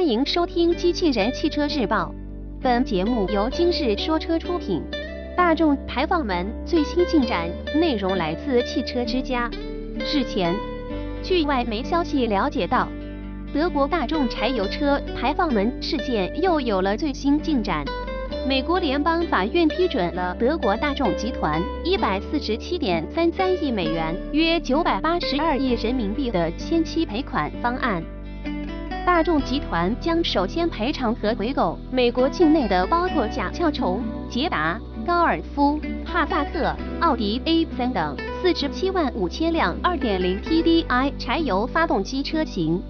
欢迎收听《机器人汽车日报》，本节目由今日说车出品。大众排放门最新进展，内容来自汽车之家。日前，据外媒消息了解到，德国大众柴油车排放门事件又有了最新进展。美国联邦法院批准了德国大众集团一百四十七点三三亿美元（约九百八十二亿人民币）的先期赔款方案。大众集团将首先赔偿和回购美国境内的包括甲壳虫、捷达、高尔夫、帕萨特、奥迪 A3 等四十七万五千辆 2.0TDI 柴油发动机车型，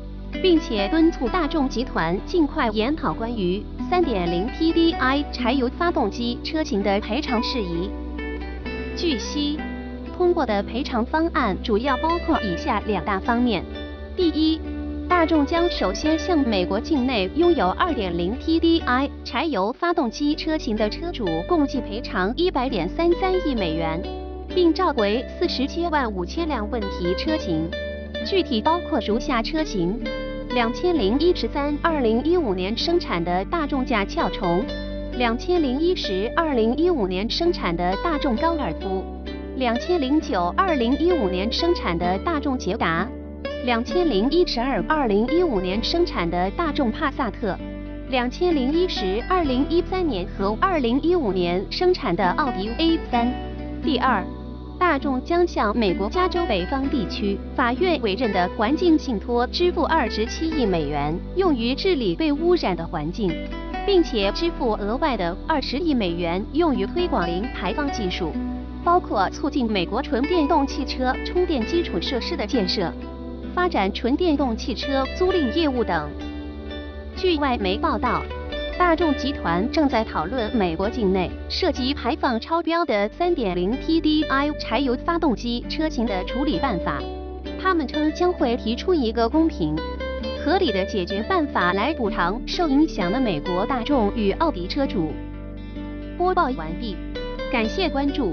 并且敦促大众集团尽快研讨关于 3.0TDI 柴油发动机车型的赔偿事宜。据悉，通过的赔偿方案主要包括以下两大方面：第一，大众将首先向美国境内拥有 2.0TDI 柴油发动机车型的车主共计赔偿100.33亿美元，并召回47万五千辆问题车型，具体包括如下车型：2013 2015年生产的大众甲壳虫，2010 2015年生产的大众高尔夫，2009 2015年生产的大众捷达。两千零一十二二零一五年生产的大众帕萨特，两千零一十二零一三年和二零一五年生产的奥迪 A 三。第二，大众将向美国加州北方地区法院委任的环境信托支付二十七亿美元，用于治理被污染的环境，并且支付额外的二十亿美元用于推广零排放技术，包括促进美国纯电动汽车充电基础设施的建设。发展纯电动汽车租赁业务等。据外媒报道，大众集团正在讨论美国境内涉及排放超标的 3.0TDI 柴油发动机车型的处理办法。他们称将会提出一个公平、合理的解决办法来补偿受影响的美国大众与奥迪车主。播报完毕，感谢关注。